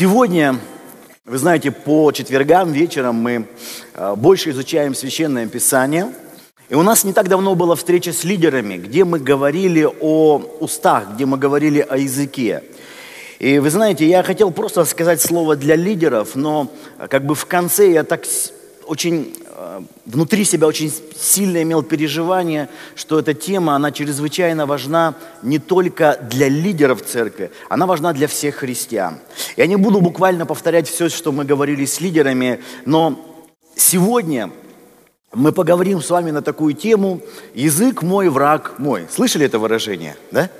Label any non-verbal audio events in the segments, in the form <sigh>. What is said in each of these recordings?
Сегодня, вы знаете, по четвергам вечером мы э, больше изучаем Священное Писание. И у нас не так давно была встреча с лидерами, где мы говорили о устах, где мы говорили о языке. И вы знаете, я хотел просто сказать слово для лидеров, но э, как бы в конце я так очень внутри себя очень сильно имел переживание, что эта тема, она чрезвычайно важна не только для лидеров церкви, она важна для всех христиан. Я не буду буквально повторять все, что мы говорили с лидерами, но сегодня мы поговорим с вами на такую тему «Язык мой, враг мой». Слышали это выражение? Да?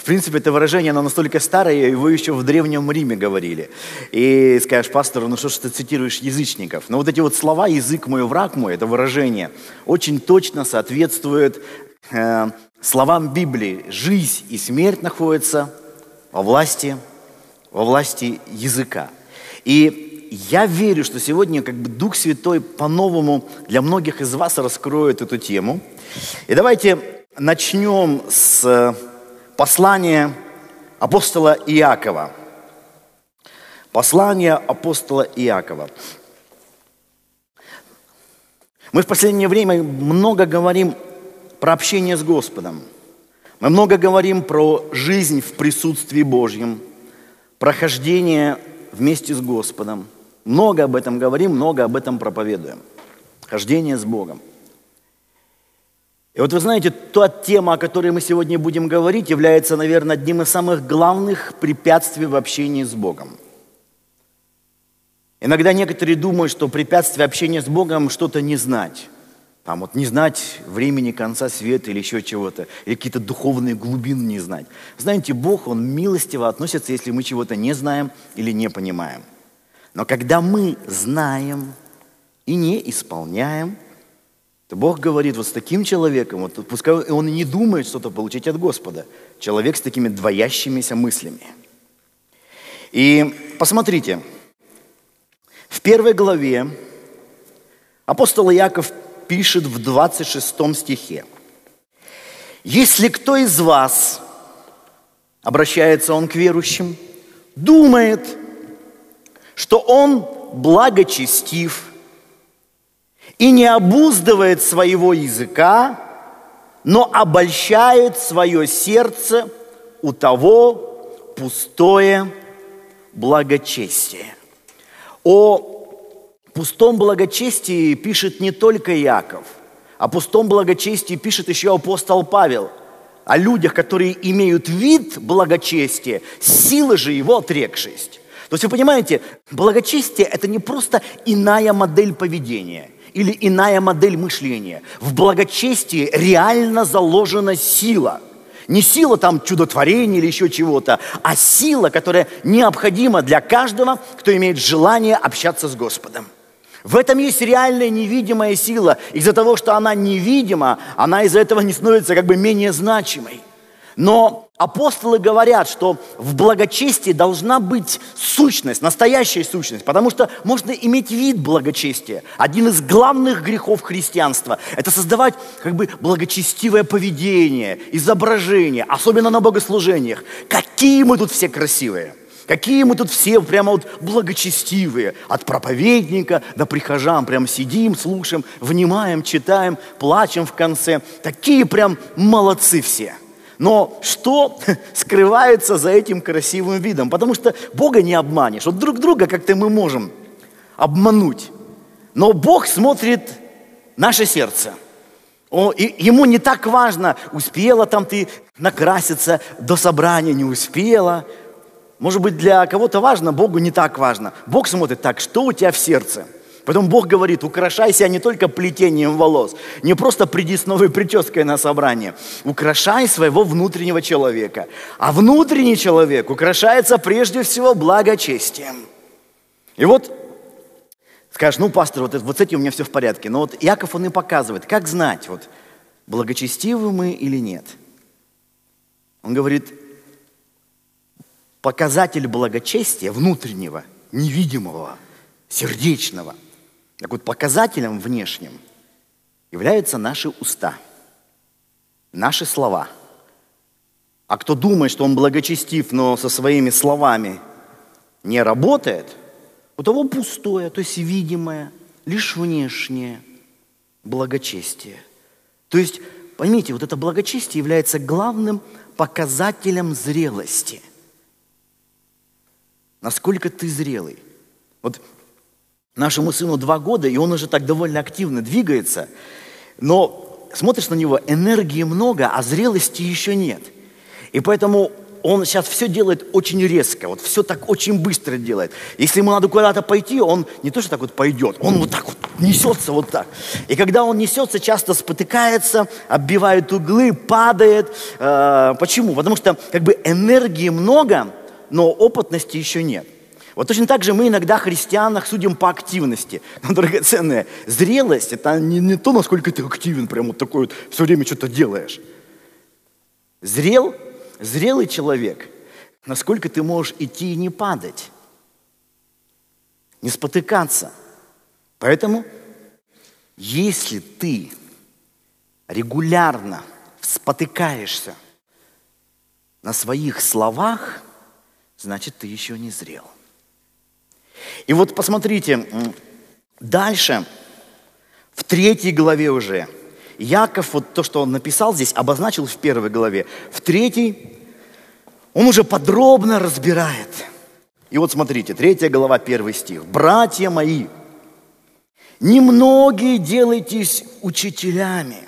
В принципе, это выражение, оно настолько старое, его еще в Древнем Риме говорили. И скажешь пастору, ну что ж ты цитируешь язычников? Но вот эти вот слова «язык мой, враг мой», это выражение очень точно соответствует э, словам Библии. Жизнь и смерть находятся во власти, во власти языка. И я верю, что сегодня как бы Дух Святой по-новому для многих из вас раскроет эту тему. И давайте начнем с Послание апостола Иакова. Послание апостола Иакова. Мы в последнее время много говорим про общение с Господом. Мы много говорим про жизнь в присутствии Божьем, прохождение вместе с Господом. Много об этом говорим, много об этом проповедуем. Хождение с Богом. И вот вы знаете, та тема, о которой мы сегодня будем говорить, является, наверное, одним из самых главных препятствий в общении с Богом. Иногда некоторые думают, что препятствие общения с Богом что-то не знать. Там вот не знать времени конца света или еще чего-то, или какие-то духовные глубины не знать. Знаете, Бог, Он милостиво относится, если мы чего-то не знаем или не понимаем. Но когда мы знаем и не исполняем – Бог говорит, вот с таким человеком, вот пускай он и не думает что-то получить от Господа, человек с такими двоящимися мыслями. И посмотрите, в первой главе апостол Иаков пишет в 26 стихе, «Если кто из вас, обращается он к верующим, думает, что он благочестив – и не обуздывает своего языка, но обольщает свое сердце у того пустое благочестие. О пустом благочестии пишет не только Яков, о пустом благочестии пишет еще апостол Павел, о людях, которые имеют вид благочестия, силы же его отрекшесть. То есть вы понимаете, благочестие – это не просто иная модель поведения – или иная модель мышления. В благочестии реально заложена сила. Не сила там чудотворения или еще чего-то, а сила, которая необходима для каждого, кто имеет желание общаться с Господом. В этом есть реальная невидимая сила. Из-за того, что она невидима, она из-за этого не становится как бы менее значимой. Но апостолы говорят, что в благочестии должна быть сущность, настоящая сущность, потому что можно иметь вид благочестия. Один из главных грехов христианства – это создавать как бы благочестивое поведение, изображение, особенно на богослужениях. Какие мы тут все красивые! Какие мы тут все прямо вот благочестивые. От проповедника до прихожан. Прям сидим, слушаем, внимаем, читаем, плачем в конце. Такие прям молодцы все. Но что <laughs> скрывается за этим красивым видом? Потому что Бога не обманешь. Вот друг друга как-то мы можем обмануть. Но Бог смотрит наше сердце. О, и ему не так важно, успела там ты накраситься до собрания, не успела. Может быть, для кого-то важно, Богу не так важно. Бог смотрит так, что у тебя в сердце – Потом Бог говорит, украшай себя не только плетением волос, не просто приди с новой прической на собрание, украшай своего внутреннего человека. А внутренний человек украшается прежде всего благочестием. И вот скажешь, ну, пастор, вот, вот с этим у меня все в порядке. Но вот Яков, он и показывает, как знать, вот, благочестивы мы или нет. Он говорит, показатель благочестия внутреннего, невидимого, сердечного – так вот, показателем внешним являются наши уста, наши слова. А кто думает, что он благочестив, но со своими словами не работает, у того пустое, то есть видимое, лишь внешнее благочестие. То есть, поймите, вот это благочестие является главным показателем зрелости. Насколько ты зрелый. Вот нашему сыну два года, и он уже так довольно активно двигается, но смотришь на него, энергии много, а зрелости еще нет. И поэтому он сейчас все делает очень резко, вот все так очень быстро делает. Если ему надо куда-то пойти, он не то, что так вот пойдет, он вот так вот несется вот так. И когда он несется, часто спотыкается, оббивает углы, падает. Э, почему? Потому что как бы энергии много, но опытности еще нет. Вот точно так же мы иногда христианах судим по активности. Но, драгоценная, зрелость – это не, не то, насколько ты активен, прям вот такой вот все время что-то делаешь. Зрел – Зрелый человек, насколько ты можешь идти и не падать, не спотыкаться. Поэтому, если ты регулярно спотыкаешься на своих словах, значит, ты еще не зрел. И вот посмотрите, дальше, в третьей главе уже – Яков, вот то, что он написал здесь, обозначил в первой главе. В третьей он уже подробно разбирает. И вот смотрите, третья глава, первый стих. «Братья мои, немногие делайтесь учителями».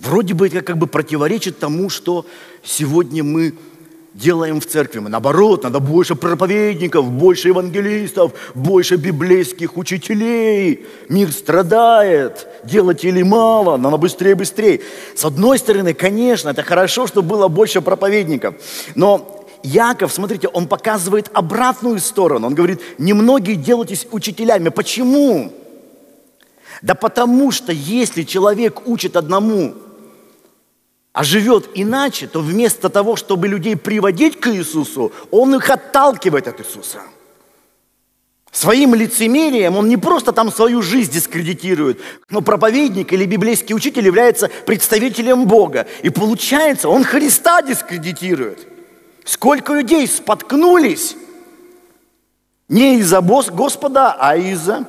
Вроде бы это как бы противоречит тому, что сегодня мы делаем в церкви. Мы наоборот, надо больше проповедников, больше евангелистов, больше библейских учителей. Мир страдает, делать или мало, надо быстрее, быстрее. С одной стороны, конечно, это хорошо, чтобы было больше проповедников. Но Яков, смотрите, он показывает обратную сторону. Он говорит, немногие делайтесь учителями. Почему? Да потому что если человек учит одному, а живет иначе, то вместо того, чтобы людей приводить к Иисусу, он их отталкивает от Иисуса. Своим лицемерием он не просто там свою жизнь дискредитирует, но проповедник или библейский учитель является представителем Бога. И получается, он Христа дискредитирует. Сколько людей споткнулись не из-за Господа, а из-за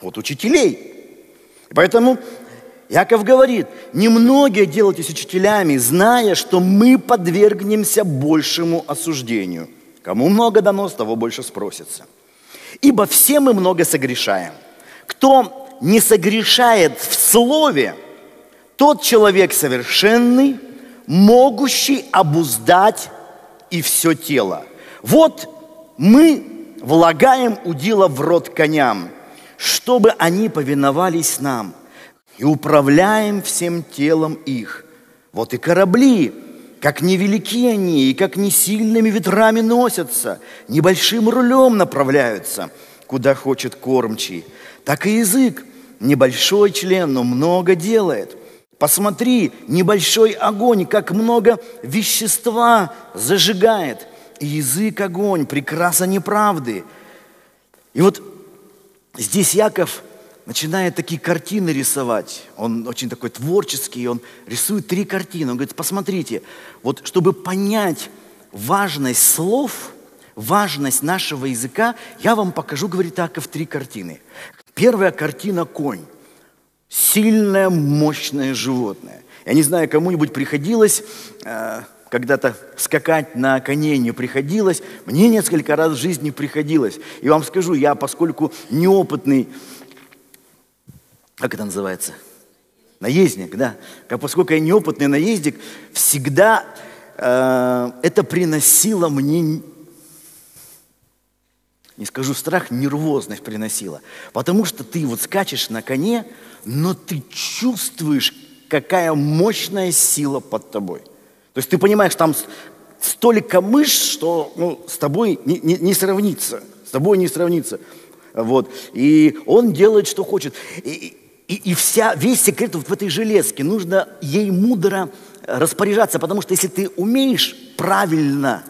вот учителей. Поэтому Яков говорит, немногие делайтесь учителями, зная, что мы подвергнемся большему осуждению. Кому много дано, с того больше спросится. Ибо все мы много согрешаем. Кто не согрешает в слове, тот человек совершенный, могущий обуздать и все тело. Вот мы влагаем удила в рот коням, чтобы они повиновались нам – и управляем всем телом их. Вот и корабли, как невелики они, и как не сильными ветрами носятся, небольшим рулем направляются, куда хочет кормчий. Так и язык, небольшой член, но много делает. Посмотри, небольшой огонь, как много вещества зажигает. И язык огонь, прекраса неправды. И вот здесь Яков – начинает такие картины рисовать. Он очень такой творческий, он рисует три картины. Он говорит, посмотрите, вот чтобы понять важность слов, важность нашего языка, я вам покажу, говорит Аков, три картины. Первая картина – конь. Сильное, мощное животное. Я не знаю, кому-нибудь приходилось э, когда-то скакать на коне не приходилось. Мне несколько раз в жизни приходилось. И вам скажу, я, поскольку неопытный как это называется? Наездник, да. Как, поскольку я неопытный наездник, всегда э, это приносило мне, не скажу страх, нервозность приносило. Потому что ты вот скачешь на коне, но ты чувствуешь, какая мощная сила под тобой. То есть ты понимаешь, там столько мышц, что ну, с тобой не, не, не сравнится. С тобой не сравнится. Вот. И он делает, что хочет. И, и, и вся, весь секрет вот в этой железке. Нужно ей мудро распоряжаться, потому что если ты умеешь правильно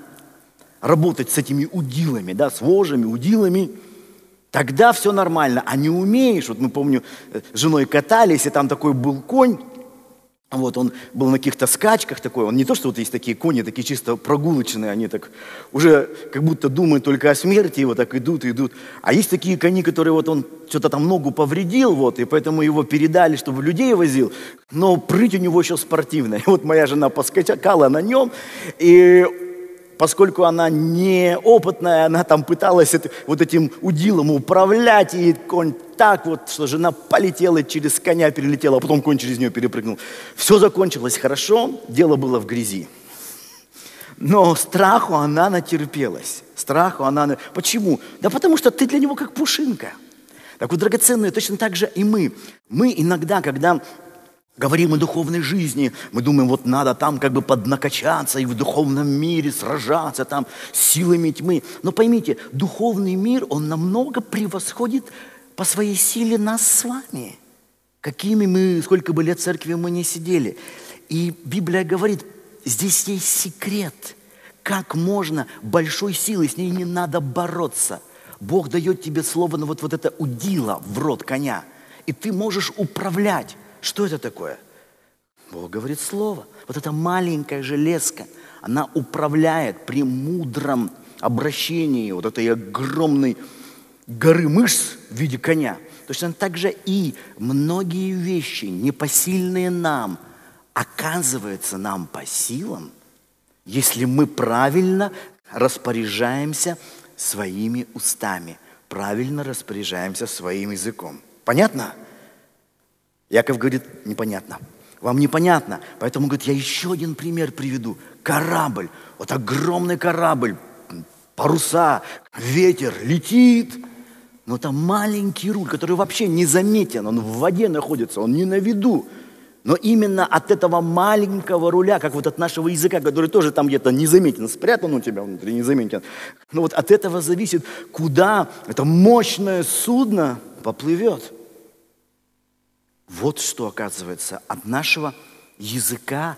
работать с этими удилами, да, с вожами, удилами, тогда все нормально. А не умеешь, вот мы помню, с женой катались, и там такой был конь, Вот, он был на каких-то скачках такой, он не то, что вот есть такие кони, такие чисто прогулочные, они так уже как будто думают только о смерти, и вот так идут, идут. А есть такие кони, которые вот он что-то там ногу повредил, вот, и поэтому его передали, чтобы людей возил, но прыть у него еще спортивная. <laughs> И вот моя жена поскакала на нем, и поскольку она неопытная, она там пыталась это, вот этим удилом управлять, и конь так вот, что жена полетела через коня, перелетела, а потом конь через нее перепрыгнул. Все закончилось хорошо, дело было в грязи. Но страху она натерпелась. Страху она... Почему? Да потому что ты для него как пушинка. Так вот, драгоценные, точно так же и мы. Мы иногда, когда говорим о духовной жизни, мы думаем, вот надо там как бы поднакачаться и в духовном мире сражаться там силами тьмы. Но поймите, духовный мир, он намного превосходит по своей силе нас с вами. Какими мы, сколько бы лет церкви мы не сидели. И Библия говорит, здесь есть секрет, как можно большой силой, с ней не надо бороться. Бог дает тебе слово на вот, вот это удило в рот коня, и ты можешь управлять. Что это такое? Бог говорит слово. Вот эта маленькая железка, она управляет при мудром обращении вот этой огромной горы мышц в виде коня. Точно так же и многие вещи, непосильные нам, оказываются нам по силам, если мы правильно распоряжаемся своими устами, правильно распоряжаемся своим языком. Понятно? Яков говорит, непонятно. Вам непонятно. Поэтому говорит, я еще один пример приведу. Корабль. Вот огромный корабль. Паруса, ветер, летит. Но там маленький руль, который вообще не заметен. Он в воде находится, он не на виду. Но именно от этого маленького руля, как вот от нашего языка, который тоже там где-то незаметен, спрятан у тебя внутри, незаметен. Но вот от этого зависит, куда это мощное судно поплывет. Вот что, оказывается, от нашего языка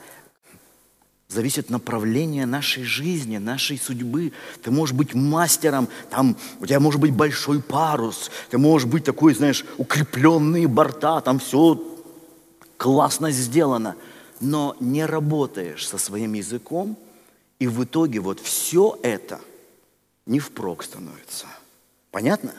зависит направление нашей жизни, нашей судьбы. Ты можешь быть мастером, там у тебя может быть большой парус, ты можешь быть такой, знаешь, укрепленные борта, там все классно сделано, но не работаешь со своим языком, и в итоге вот все это не впрок становится. Понятно?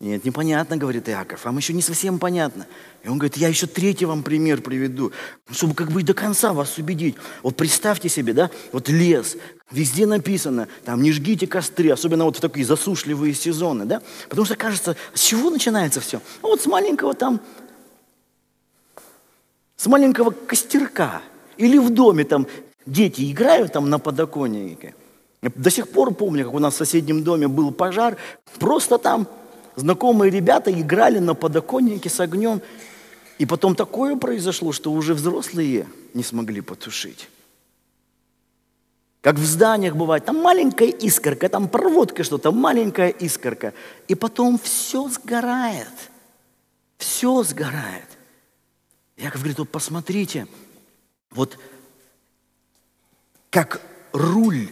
Нет, непонятно, говорит Иаков, вам еще не совсем понятно. И он говорит, я еще третий вам пример приведу, чтобы как бы до конца вас убедить. Вот представьте себе, да, вот лес, везде написано, там не жгите костры, особенно вот в такие засушливые сезоны, да, потому что кажется, с чего начинается все? Ну вот с маленького там, с маленького костерка, или в доме там дети играют там на подоконнике. Я до сих пор помню, как у нас в соседнем доме был пожар, просто там Знакомые ребята играли на подоконнике с огнем, и потом такое произошло, что уже взрослые не смогли потушить. Как в зданиях бывает, там маленькая искорка, там проводка что-то, маленькая искорка. И потом все сгорает. Все сгорает. Яков говорит, вот посмотрите, вот как руль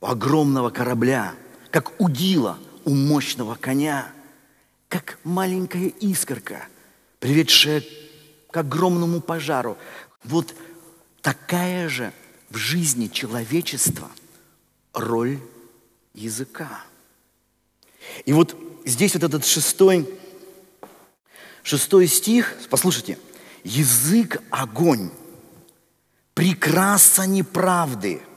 огромного корабля, как удила – у мощного коня, как маленькая искорка, приведшая к огромному пожару. Вот такая же в жизни человечества роль языка. И вот здесь вот этот шестой, шестой стих, послушайте, язык – огонь, прекраса неправды –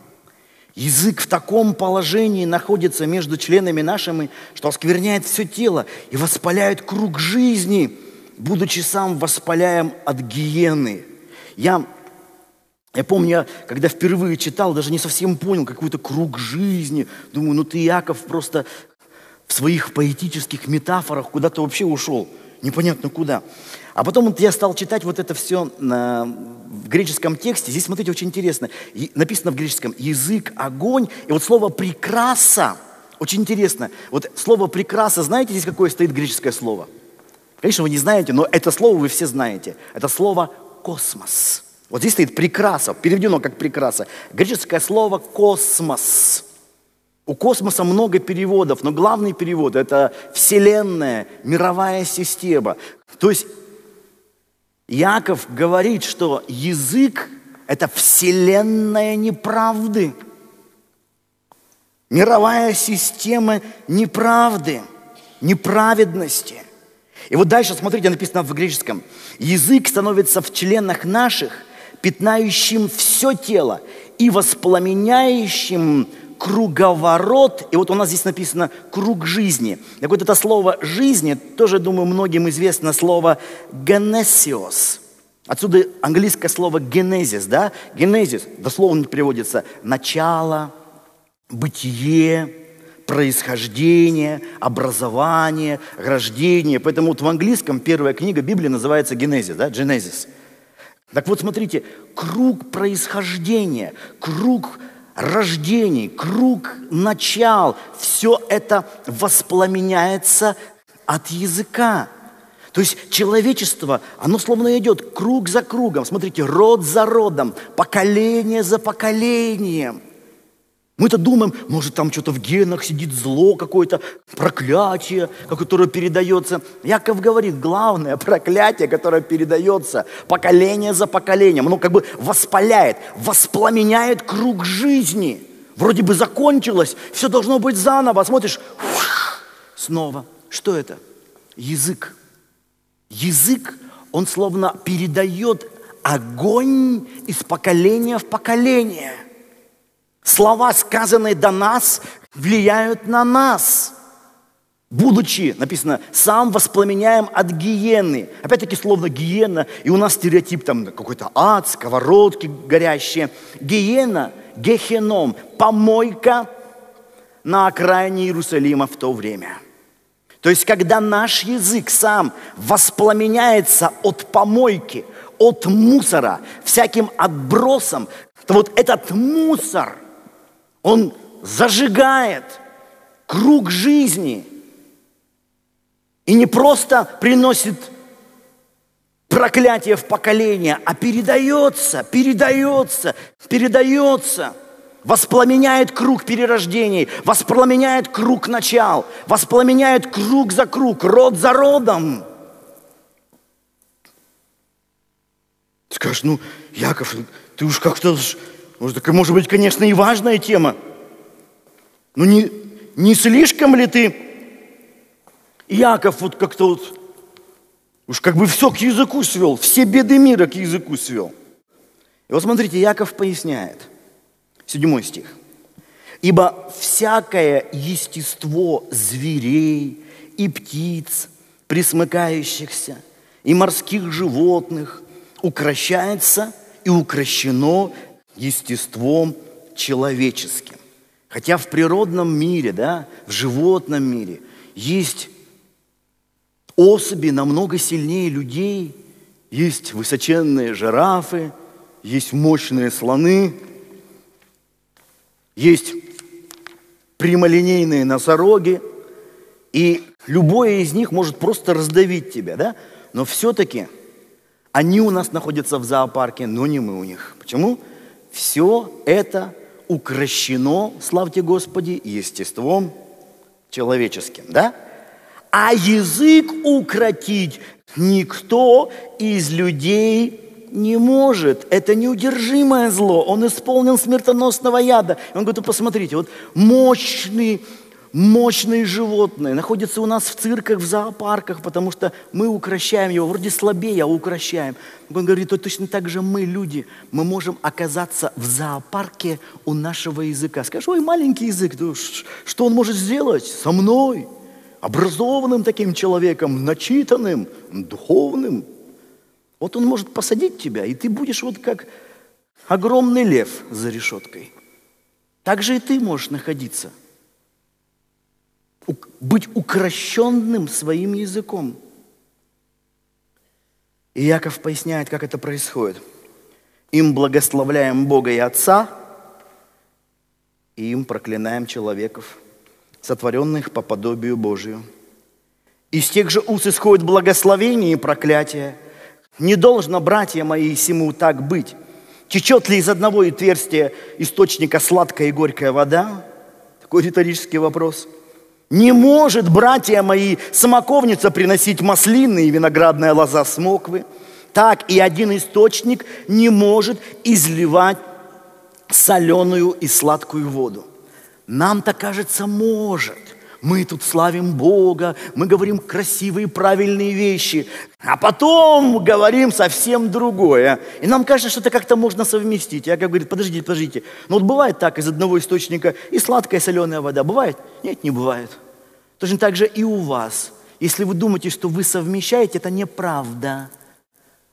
Язык в таком положении находится между членами нашими, что оскверняет все тело и воспаляет круг жизни, будучи сам воспаляем от гиены. Я, я помню, когда впервые читал, даже не совсем понял какой-то круг жизни. Думаю, ну ты, Яков, просто в своих поэтических метафорах куда-то вообще ушел. Непонятно куда. А потом вот я стал читать вот это все на, в греческом тексте. Здесь, смотрите, очень интересно. И, написано в греческом «язык, огонь». И вот слово «прекраса» очень интересно. Вот слово «прекраса», знаете, здесь какое стоит греческое слово? Конечно, вы не знаете, но это слово вы все знаете. Это слово «космос». Вот здесь стоит «прекраса», переведено как «прекраса». Греческое слово «космос». У космоса много переводов, но главный перевод – это Вселенная, мировая система. То есть Яков говорит, что язык – это вселенная неправды. Мировая система неправды, неправедности. И вот дальше, смотрите, написано в греческом. Язык становится в членах наших, пятнающим все тело и воспламеняющим круговорот, и вот у нас здесь написано круг жизни. Так вот это слово жизни, тоже, думаю, многим известно слово генесиос. Отсюда английское слово генезис, да? Генезис дословно переводится начало, бытие, происхождение, образование, рождение. Поэтому вот в английском первая книга Библии называется Генезис, да, Genesis. Так вот, смотрите, круг происхождения, круг рождений, круг начал, все это воспламеняется от языка. То есть человечество, оно словно идет круг за кругом. Смотрите, род за родом, поколение за поколением – мы-то думаем, может, там что-то в генах сидит зло какое-то, проклятие, которое передается. Яков говорит, главное проклятие, которое передается поколение за поколением, оно как бы воспаляет, воспламеняет круг жизни. Вроде бы закончилось, все должно быть заново. Смотришь, снова. Что это? Язык. Язык, он словно передает огонь из поколения в поколение – Слова, сказанные до нас, влияют на нас. Будучи, написано, сам воспламеняем от гиены. Опять-таки словно гиена, и у нас стереотип там какой-то ад, сковородки горящие. Гиена, гехеном, помойка на окраине Иерусалима в то время. То есть, когда наш язык сам воспламеняется от помойки, от мусора, всяким отбросом, то вот этот мусор – он зажигает круг жизни и не просто приносит проклятие в поколение, а передается, передается, передается, воспламеняет круг перерождений, воспламеняет круг начал, воспламеняет круг за круг, род за родом. Скажешь, ну, Яков, ты уж как-то может, так, может быть, конечно, и важная тема. Но не, не слишком ли ты, Яков, вот как-то вот, уж как бы все к языку свел, все беды мира к языку свел. И вот смотрите, Яков поясняет, седьмой стих. «Ибо всякое естество зверей и птиц, присмыкающихся, и морских животных укращается и укращено естеством человеческим. Хотя в природном мире, да, в животном мире есть особи намного сильнее людей, есть высоченные жирафы, есть мощные слоны, есть прямолинейные носороги, и любое из них может просто раздавить тебя, да? Но все-таки они у нас находятся в зоопарке, но не мы у них. Почему? Все это укращено, славьте Господи, естеством человеческим, да? А язык укротить никто из людей не может. Это неудержимое зло. Он исполнен смертоносного яда. Он говорит, посмотрите, вот мощный мощные животные находятся у нас в цирках, в зоопарках, потому что мы укращаем его, вроде слабее, а укращаем. Он говорит, то точно так же мы, люди, мы можем оказаться в зоопарке у нашего языка. Скажешь, ой, маленький язык, что он может сделать со мной? Образованным таким человеком, начитанным, духовным. Вот он может посадить тебя, и ты будешь вот как огромный лев за решеткой. Так же и ты можешь находиться – быть укращенным своим языком. И Яков поясняет, как это происходит. Им благословляем Бога и Отца, и им проклинаем человеков, сотворенных по подобию Божию. Из тех же уст исходит благословение и проклятие. Не должно, братья мои, всему так быть. Течет ли из одного отверстия источника сладкая и горькая вода? Такой риторический вопрос – не может, братья мои, самоковница приносить маслины и виноградная лоза смоквы. так и один источник не может изливать соленую и сладкую воду. Нам-то кажется, может. Мы тут славим Бога, мы говорим красивые, правильные вещи, а потом говорим совсем другое. И нам кажется, что это как-то можно совместить. Я как говорю, подождите, подождите. Но вот бывает так, из одного источника и сладкая, и соленая вода. Бывает? Нет, не бывает. Точно так же и у вас. Если вы думаете, что вы совмещаете, это неправда.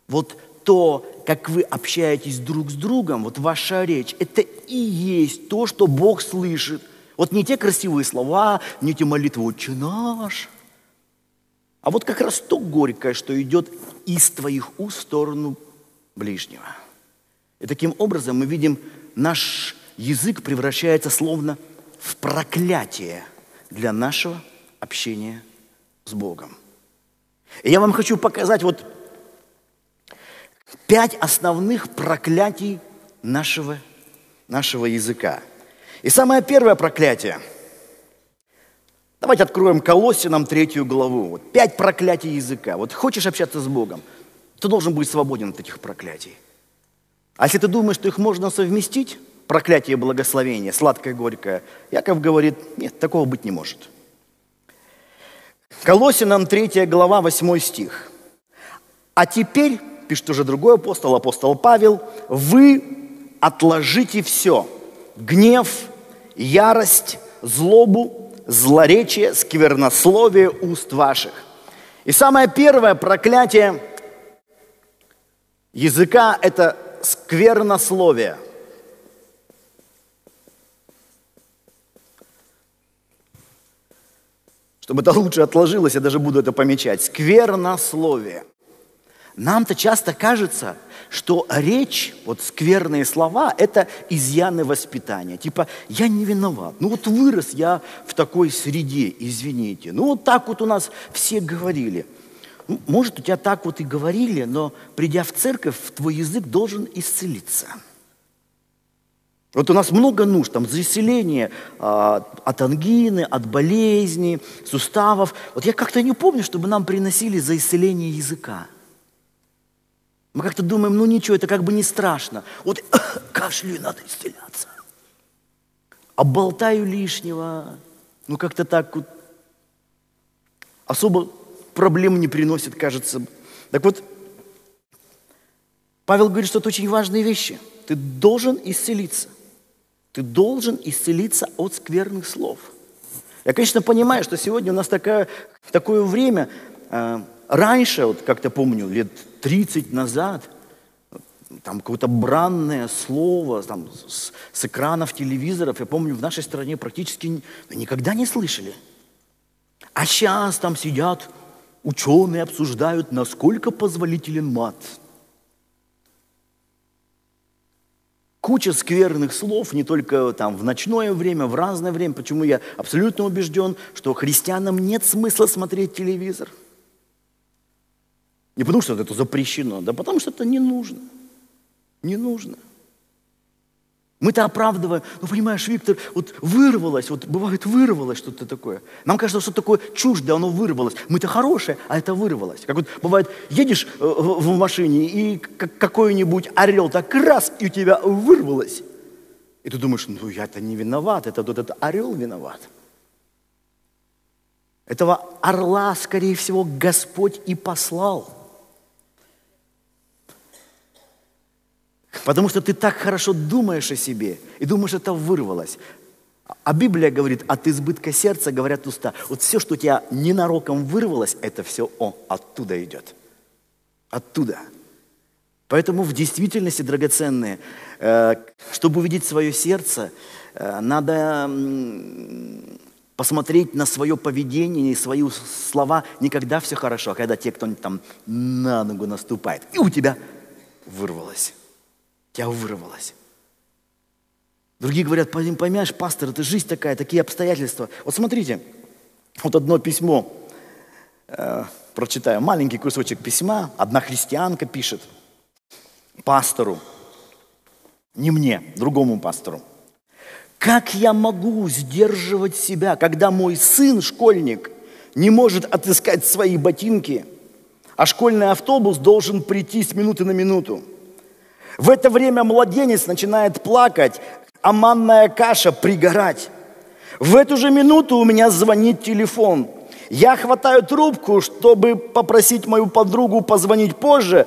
Вот то, как вы общаетесь друг с другом, вот ваша речь, это и есть то, что Бог слышит. Вот не те красивые слова, не те молитвы «Отче наш», а вот как раз то горькое, что идет из твоих уст в сторону ближнего. И таким образом мы видим, наш язык превращается словно в проклятие для нашего общения с Богом. И я вам хочу показать вот пять основных проклятий нашего, нашего языка – и самое первое проклятие. Давайте откроем Колоссинам третью главу. Вот пять проклятий языка. Вот хочешь общаться с Богом, ты должен быть свободен от этих проклятий. А если ты думаешь, что их можно совместить, проклятие и благословение, сладкое, горькое, Яков говорит, нет, такого быть не может. Колосинам 3 глава, 8 стих. А теперь, пишет уже другой апостол, апостол Павел, вы отложите все – гнев, ярость, злобу, злоречие, сквернословие уст ваших. И самое первое проклятие языка – это сквернословие. Чтобы это лучше отложилось, я даже буду это помечать. Сквернословие. Нам-то часто кажется, что речь, вот скверные слова, это изъяны воспитания. Типа, я не виноват. Ну вот вырос я в такой среде, извините. Ну вот так вот у нас все говорили. Ну, может, у тебя так вот и говорили, но придя в церковь, твой язык должен исцелиться. Вот у нас много нужд, там, за исцеление а, от ангины, от болезни, суставов. Вот я как-то не помню, чтобы нам приносили за исцеление языка. Мы как-то думаем, ну ничего, это как бы не страшно. Вот <coughs> кашлю надо исцеляться. А болтаю лишнего, ну как-то так вот особо проблем не приносит, кажется. Так вот, Павел говорит, что это очень важные вещи. Ты должен исцелиться. Ты должен исцелиться от скверных слов. Я, конечно, понимаю, что сегодня у нас такое, такое время, э, раньше, вот как-то помню, лет 30 назад, там какое-то бранное слово там, с, с экранов телевизоров, я помню, в нашей стране практически никогда не слышали. А сейчас там сидят ученые, обсуждают, насколько позволителен мат. Куча скверных слов, не только там в ночное время, в разное время. Почему я абсолютно убежден, что христианам нет смысла смотреть телевизор – не потому, что это запрещено, да потому, что это не нужно. Не нужно. Мы-то оправдываем, ну понимаешь, Виктор, вот вырвалось, вот бывает вырвалось что-то такое. Нам кажется, что такое чуждое, оно вырвалось. Мы-то хорошее, а это вырвалось. Как вот бывает, едешь э, в машине, и какой-нибудь орел так раз, и у тебя вырвалось. И ты думаешь, ну я-то не виноват, это вот этот орел виноват. Этого орла, скорее всего, Господь и послал – Потому что ты так хорошо думаешь о себе и думаешь, это вырвалось. А Библия говорит, от избытка сердца говорят уста. Вот все, что у тебя ненароком вырвалось, это все, о, оттуда идет. Оттуда. Поэтому в действительности, драгоценные, э, чтобы увидеть свое сердце, э, надо посмотреть на свое поведение и свои слова не когда все хорошо, а когда те, кто-нибудь там на ногу наступает, и у тебя вырвалось тебя вырвалось. Другие говорят, понимаешь, пастор, это жизнь такая, такие обстоятельства. Вот смотрите, вот одно письмо, э, прочитаю, маленький кусочек письма, одна христианка пишет пастору, не мне, другому пастору. Как я могу сдерживать себя, когда мой сын, школьник, не может отыскать свои ботинки, а школьный автобус должен прийти с минуты на минуту. В это время младенец начинает плакать, а манная каша пригорать. В эту же минуту у меня звонит телефон. Я хватаю трубку, чтобы попросить мою подругу позвонить позже,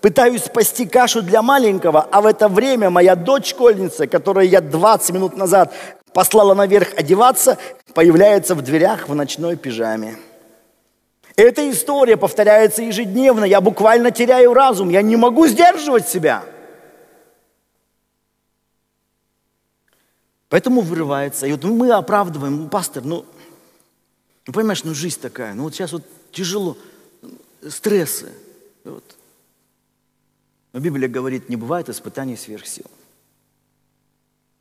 пытаюсь спасти кашу для маленького, а в это время моя дочь-школьница, которую я 20 минут назад послала наверх одеваться, появляется в дверях в ночной пижаме. Эта история повторяется ежедневно. Я буквально теряю разум. Я не могу сдерживать себя. Поэтому вырывается. И вот мы оправдываем, ну, пастор, ну, ну, понимаешь, ну, жизнь такая. Ну, вот сейчас вот тяжело. Стрессы. Вот. Но Библия говорит, не бывает испытаний сверх сил.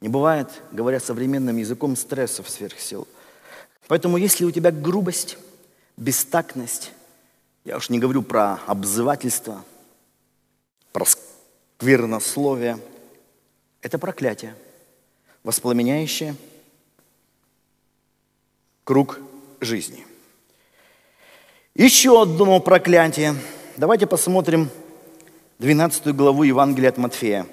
Не бывает, говоря современным языком, стрессов сверх сил. Поэтому если у тебя грубость, бестактность, я уж не говорю про обзывательство, про сквернословие, это проклятие, воспламеняющее круг жизни. Еще одно проклятие. Давайте посмотрим 12 главу Евангелия от Матфея.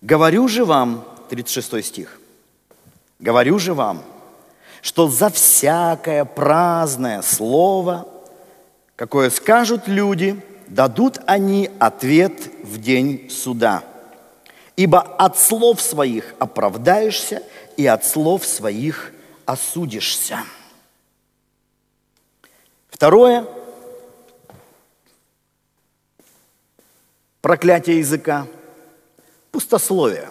«Говорю же вам», 36 стих, «говорю же вам, что за всякое праздное слово, какое скажут люди, дадут они ответ в день суда. Ибо от слов своих оправдаешься, и от слов своих осудишься. Второе. Проклятие языка. Пустословие.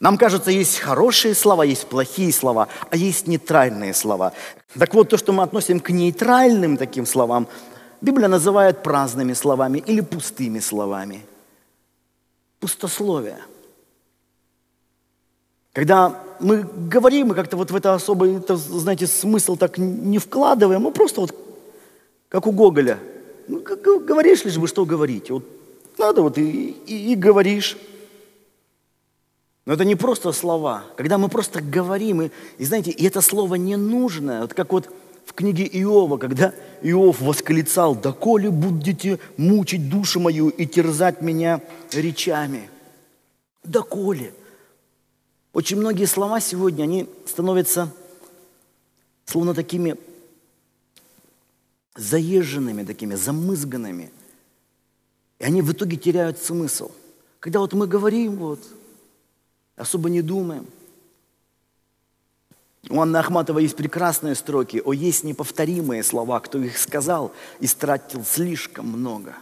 Нам кажется, есть хорошие слова, есть плохие слова, а есть нейтральные слова. Так вот, то, что мы относим к нейтральным таким словам, Библия называет праздными словами или пустыми словами. Пустословие. Когда мы говорим, мы как-то вот в это особый, это, знаете, смысл так не вкладываем, мы просто вот, как у Гоголя, ну, говоришь лишь бы, что говорить. Вот надо вот и, и, и говоришь. Но это не просто слова. Когда мы просто говорим, и, и знаете, и это слово не нужно. Вот как вот в книге Иова, когда Иов восклицал, «Доколе будете мучить душу мою и терзать меня речами?» Доколе? Очень многие слова сегодня, они становятся словно такими заезженными, такими замызганными. И они в итоге теряют смысл. Когда вот мы говорим, вот, особо не думаем. У Анны Ахматовой есть прекрасные строки, о, есть неповторимые слова, кто их сказал, истратил слишком много.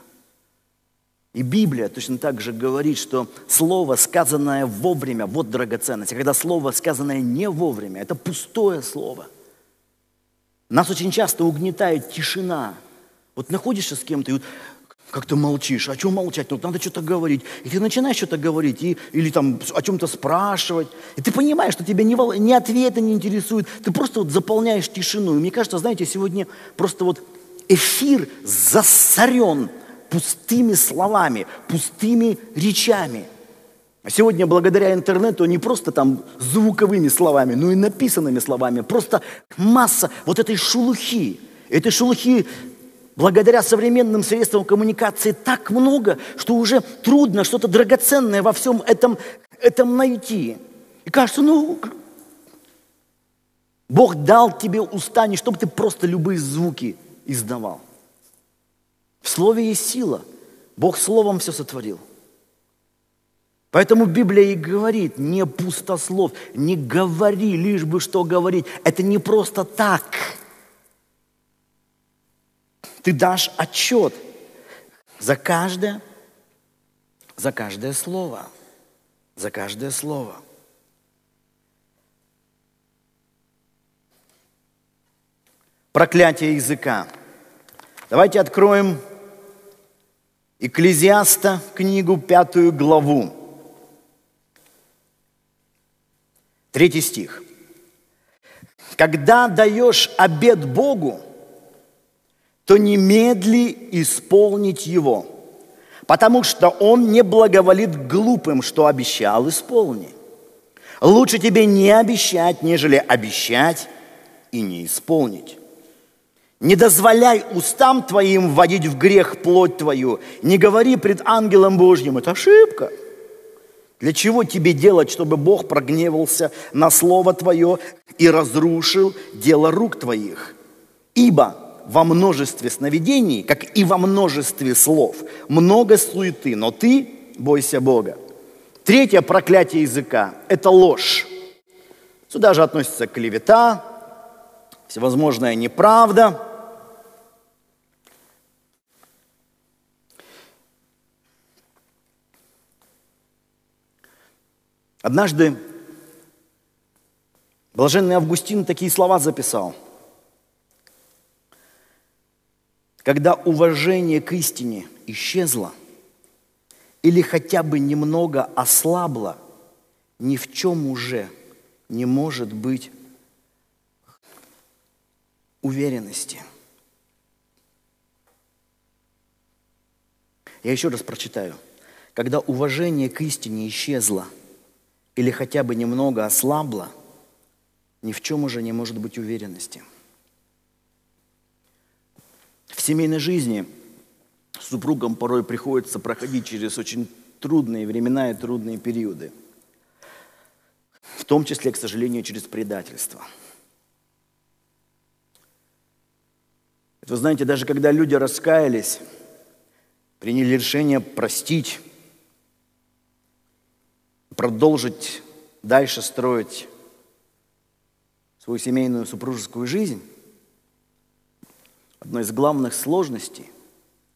И Библия точно так же говорит, что слово, сказанное вовремя, вот драгоценность. А когда слово, сказанное не вовремя, это пустое слово. Нас очень часто угнетает тишина. Вот находишься с кем-то, и вот как ты молчишь? О чем молчать? Ну, надо что-то говорить. И ты начинаешь что-то говорить, и, или там о чем-то спрашивать. И ты понимаешь, что тебя ни, ни ответы не интересуют. Ты просто вот заполняешь тишину. И мне кажется, знаете, сегодня просто вот эфир засорен пустыми словами, пустыми речами. А сегодня благодаря интернету не просто там звуковыми словами, но и написанными словами. Просто масса вот этой шелухи. Этой шелухи благодаря современным средствам коммуникации так много, что уже трудно что-то драгоценное во всем этом, этом найти. И кажется, ну, Бог дал тебе уста не чтобы ты просто любые звуки издавал. В слове есть сила. Бог словом все сотворил. Поэтому Библия и говорит, не пустослов, не говори, лишь бы что говорить. Это не просто так – ты дашь отчет за каждое, за каждое слово. За каждое слово. Проклятие языка. Давайте откроем Экклезиаста, книгу, пятую главу. Третий стих. Когда даешь обед Богу, то немедли исполнить его, потому что он не благоволит глупым, что обещал, исполни. Лучше тебе не обещать, нежели обещать и не исполнить. Не дозволяй устам твоим вводить в грех плоть твою. Не говори пред ангелом Божьим. Это ошибка. Для чего тебе делать, чтобы Бог прогневался на слово твое и разрушил дело рук твоих? Ибо во множестве сновидений, как и во множестве слов, много суеты, но ты бойся Бога. Третье проклятие языка – это ложь. Сюда же относится клевета, всевозможная неправда. Однажды блаженный Августин такие слова записал. Когда уважение к истине исчезло или хотя бы немного ослабло, ни в чем уже не может быть уверенности. Я еще раз прочитаю. Когда уважение к истине исчезло или хотя бы немного ослабло, ни в чем уже не может быть уверенности. В семейной жизни супругам порой приходится проходить через очень трудные времена и трудные периоды. В том числе, к сожалению, через предательство – Вы знаете, даже когда люди раскаялись, приняли решение простить, продолжить дальше строить свою семейную супружескую жизнь, одной из главных сложностей –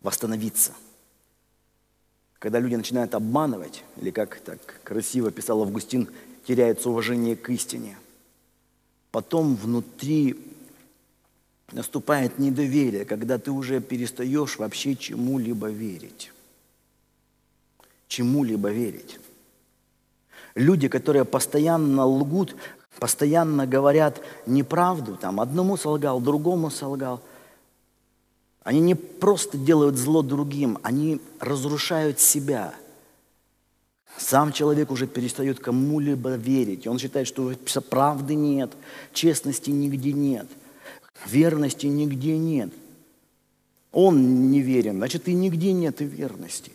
восстановиться. Когда люди начинают обманывать, или как так красиво писал Августин, теряется уважение к истине. Потом внутри наступает недоверие, когда ты уже перестаешь вообще чему-либо верить. Чему-либо верить. Люди, которые постоянно лгут, постоянно говорят неправду, там одному солгал, другому солгал, они не просто делают зло другим, они разрушают себя. Сам человек уже перестает кому-либо верить. Он считает, что правды нет, честности нигде нет – Верности нигде нет. Он не верен, значит, и нигде нет и верности.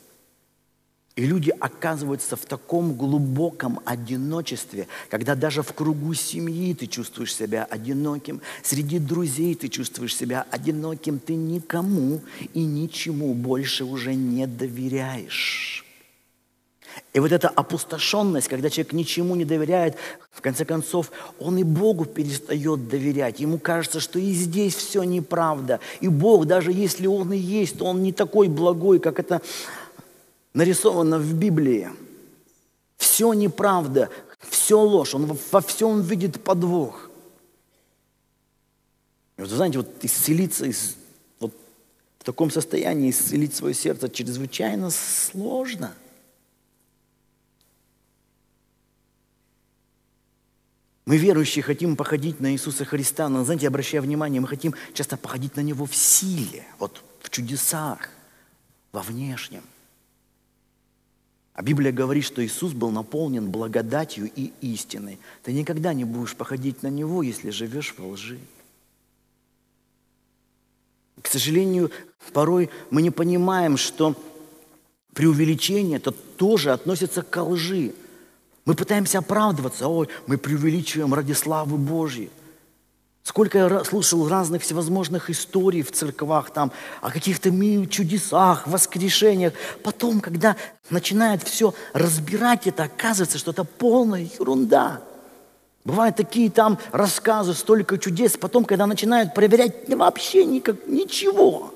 И люди оказываются в таком глубоком одиночестве, когда даже в кругу семьи ты чувствуешь себя одиноким, среди друзей ты чувствуешь себя одиноким, ты никому и ничему больше уже не доверяешь. И вот эта опустошенность, когда человек ничему не доверяет, в конце концов, он и Богу перестает доверять. Ему кажется, что и здесь все неправда. И Бог, даже если Он и есть, то Он не такой благой, как это нарисовано в Библии. Все неправда, все ложь, Он во всем видит подвох. И вот, знаете, вот исцелиться из, вот в таком состоянии, исцелить свое сердце чрезвычайно сложно – Мы, верующие, хотим походить на Иисуса Христа, но, знаете, обращая внимание, мы хотим часто походить на Него в силе, вот в чудесах, во внешнем. А Библия говорит, что Иисус был наполнен благодатью и истиной. Ты никогда не будешь походить на Него, если живешь во лжи. К сожалению, порой мы не понимаем, что преувеличение это тоже относится к лжи. Мы пытаемся оправдываться, ой, мы преувеличиваем ради славы Божьей. Сколько я слушал разных всевозможных историй в церквах, там, о каких-то чудесах, воскрешениях. Потом, когда начинают все разбирать это, оказывается, что это полная ерунда. Бывают такие там рассказы, столько чудес. Потом, когда начинают проверять, вообще никак, ничего.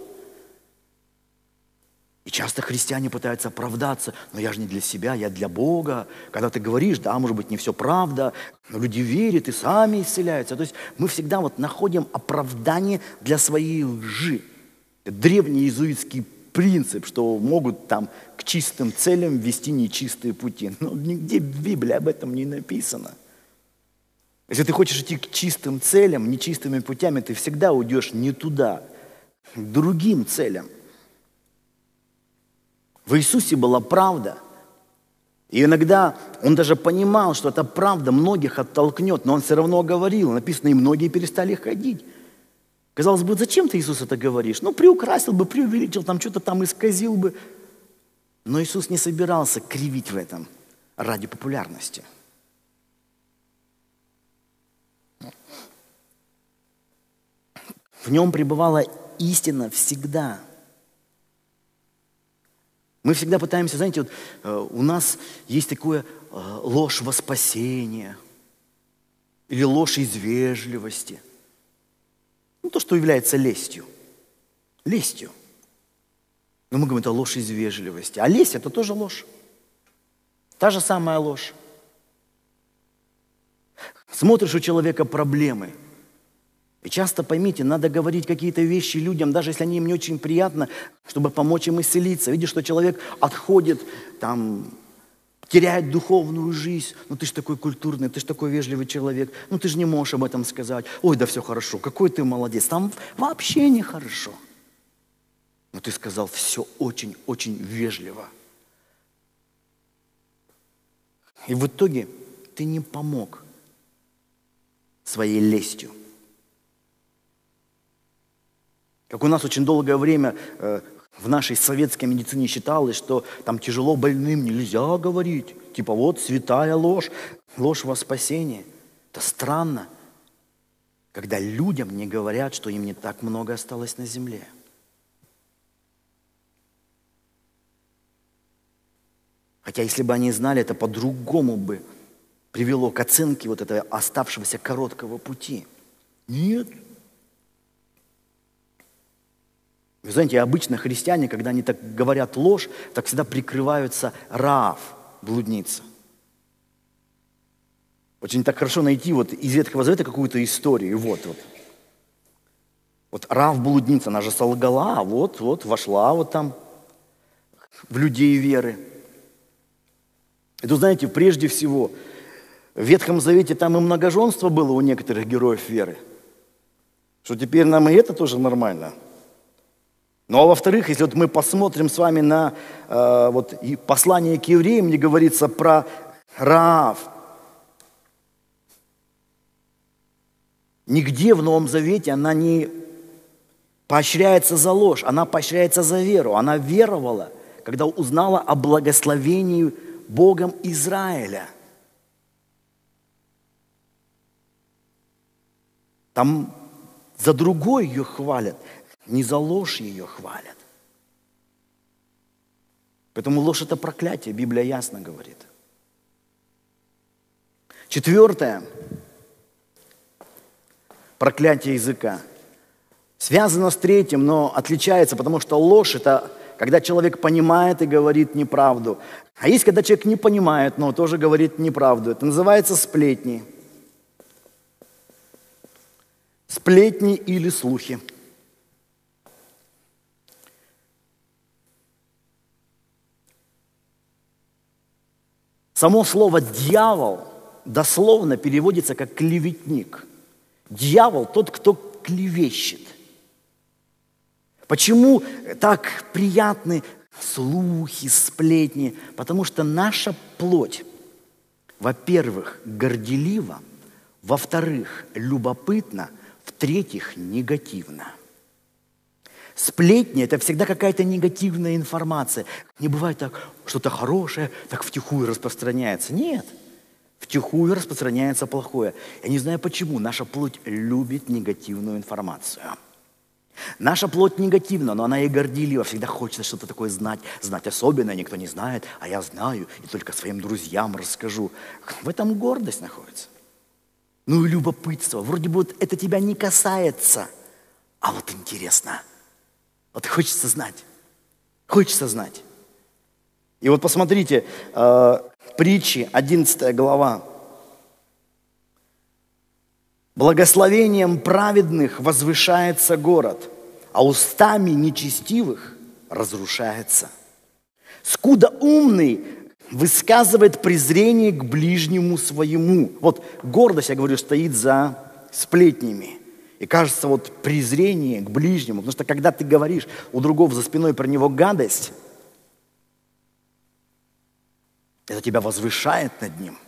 Часто христиане пытаются оправдаться, но я же не для себя, я для Бога. Когда ты говоришь, да, может быть, не все правда, но люди верят и сами исцеляются. То есть мы всегда вот находим оправдание для своей лжи. Древний иезуитский принцип, что могут там к чистым целям вести нечистые пути. Но нигде в Библии об этом не написано. Если ты хочешь идти к чистым целям, нечистыми путями, ты всегда уйдешь не туда, к другим целям – в Иисусе была правда. И иногда он даже понимал, что эта правда многих оттолкнет, но он все равно говорил. Написано, и многие перестали ходить. Казалось бы, зачем ты, Иисус, это говоришь? Ну, приукрасил бы, преувеличил, там что-то там исказил бы. Но Иисус не собирался кривить в этом ради популярности. В нем пребывала истина всегда. Мы всегда пытаемся, знаете, вот э, у нас есть такое э, ложь во спасение или ложь из вежливости. Ну, то, что является лестью. Лестью. Но мы говорим, это ложь из вежливости. А лесть – это тоже ложь. Та же самая ложь. Смотришь у человека проблемы – и часто поймите, надо говорить какие-то вещи людям, даже если они им не очень приятно, чтобы помочь им исцелиться. Видишь, что человек отходит, там, теряет духовную жизнь. Ну ты же такой культурный, ты же такой вежливый человек. Ну ты же не можешь об этом сказать. Ой, да все хорошо, какой ты молодец. Там вообще не хорошо. Но ты сказал все очень-очень вежливо. И в итоге ты не помог своей лестью. Как у нас очень долгое время э, в нашей советской медицине считалось, что там тяжело больным нельзя говорить. Типа вот святая ложь, ложь во спасение. Это странно, когда людям не говорят, что им не так много осталось на земле. Хотя если бы они знали, это по-другому бы привело к оценке вот этого оставшегося короткого пути. Нет, Вы знаете, обычно христиане, когда они так говорят ложь, так всегда прикрываются Раав, блудница. Очень так хорошо найти вот из Ветхого Завета какую-то историю. Вот, вот. Вот Рав блудница, она же солгала, а вот, вот, вошла вот там в людей веры. Тут, знаете, прежде всего, в Ветхом Завете там и многоженство было у некоторых героев веры. Что теперь нам и это тоже нормально – ну а во-вторых, если вот мы посмотрим с вами на э, вот, послание к евреям, где говорится про Раав. Нигде в Новом Завете она не поощряется за ложь, она поощряется за веру. Она веровала, когда узнала о благословении Богом Израиля. Там за другой ее хвалят – не за ложь ее хвалят. Поэтому ложь – это проклятие, Библия ясно говорит. Четвертое – проклятие языка. Связано с третьим, но отличается, потому что ложь – это когда человек понимает и говорит неправду. А есть, когда человек не понимает, но тоже говорит неправду. Это называется сплетни. Сплетни или слухи. Само слово «дьявол» дословно переводится как «клеветник». Дьявол – тот, кто клевещет. Почему так приятны слухи, сплетни? Потому что наша плоть, во-первых, горделива, во-вторых, любопытна, в-третьих, негативна – Сплетни – это всегда какая-то негативная информация. Не бывает так, что-то хорошее так втихую распространяется. Нет, втихую распространяется плохое. Я не знаю почему, наша плоть любит негативную информацию. Наша плоть негативна, но она и гордилива. Всегда хочется что-то такое знать. Знать особенное никто не знает, а я знаю и только своим друзьям расскажу. В этом гордость находится. Ну и любопытство. Вроде бы вот это тебя не касается, а вот интересно – вот хочется знать. Хочется знать. И вот посмотрите, э, притчи, 11 глава. Благословением праведных возвышается город, а устами нечестивых разрушается. Скуда умный высказывает презрение к ближнему своему. Вот гордость, я говорю, стоит за сплетнями. И кажется, вот презрение к ближнему, потому что когда ты говоришь у другого за спиной про него гадость, это тебя возвышает над ним.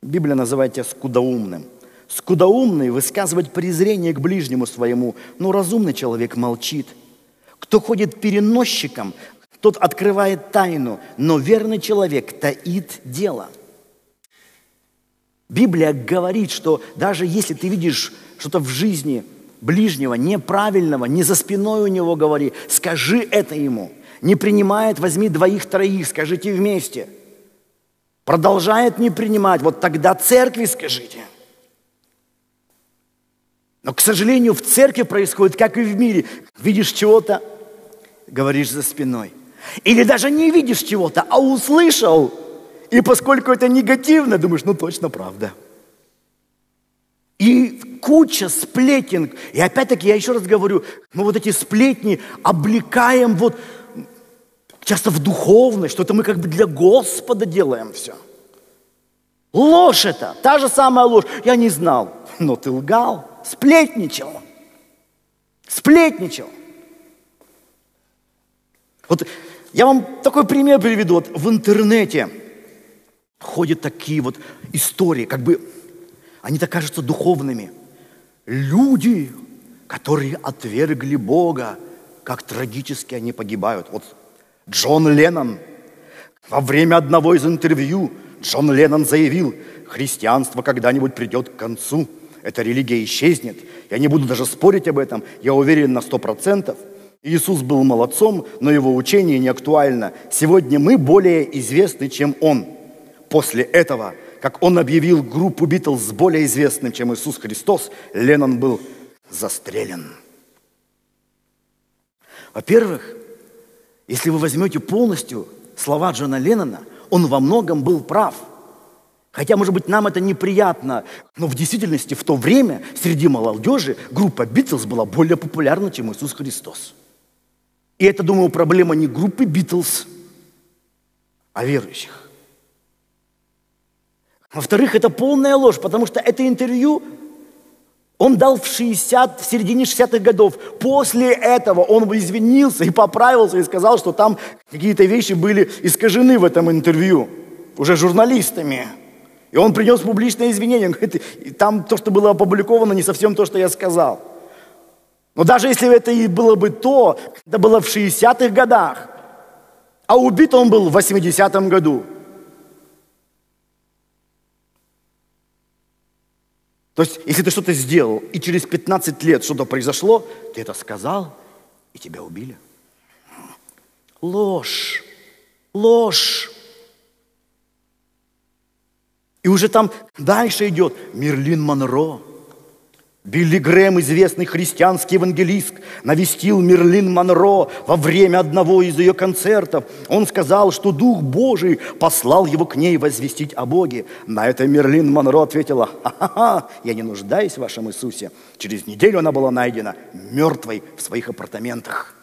Библия называет тебя скудоумным. Скудоумный высказывать презрение к ближнему своему, но разумный человек молчит. Кто ходит переносчиком, тот открывает тайну, но верный человек таит дело. Библия говорит, что даже если ты видишь что-то в жизни ближнего неправильного, не за спиной у него говори, скажи это ему. Не принимает, возьми двоих-троих, скажите вместе. Продолжает не принимать, вот тогда церкви скажите – но, к сожалению, в церкви происходит, как и в мире. Видишь чего-то, говоришь за спиной. Или даже не видишь чего-то, а услышал. И поскольку это негативно, думаешь, ну точно правда. И куча сплетен. И опять-таки, я еще раз говорю, мы вот эти сплетни облекаем вот часто в духовность, что это мы как бы для Господа делаем все. Ложь это, та же самая ложь. Я не знал, но ты лгал сплетничал. Сплетничал. Вот я вам такой пример приведу. Вот в интернете ходят такие вот истории, как бы они так кажутся духовными. Люди, которые отвергли Бога, как трагически они погибают. Вот Джон Леннон во время одного из интервью Джон Леннон заявил, христианство когда-нибудь придет к концу – эта религия исчезнет. Я не буду даже спорить об этом, я уверен на сто процентов. Иисус был молодцом, но его учение не актуально. Сегодня мы более известны, чем Он. После этого, как он объявил группу Битлз более известным, чем Иисус Христос, Леннон был застрелен. Во-первых, если вы возьмете полностью слова Джона Леннона, он во многом был прав – Хотя, может быть, нам это неприятно, но в действительности в то время среди молодежи группа Битлз была более популярна, чем Иисус Христос. И это, думаю, проблема не группы Битлз, а верующих. Во-вторых, это полная ложь, потому что это интервью он дал в 60, в середине 60-х годов. После этого он извинился и поправился и сказал, что там какие-то вещи были искажены в этом интервью уже журналистами. И он принес публичное извинение. Он говорит, там то, что было опубликовано, не совсем то, что я сказал. Но даже если это и было бы то, это было в 60-х годах, а убит он был в 80-м году. То есть, если ты что-то сделал, и через 15 лет что-то произошло, ты это сказал, и тебя убили. Ложь. Ложь. И уже там дальше идет Мерлин Монро. Билли Грэм, известный христианский евангелист, навестил Мерлин Монро во время одного из ее концертов. Он сказал, что Дух Божий послал его к ней возвестить о Боге. На это Мерлин Монро ответила, ха-ха-ха, я не нуждаюсь в вашем Иисусе. Через неделю она была найдена мертвой в своих апартаментах.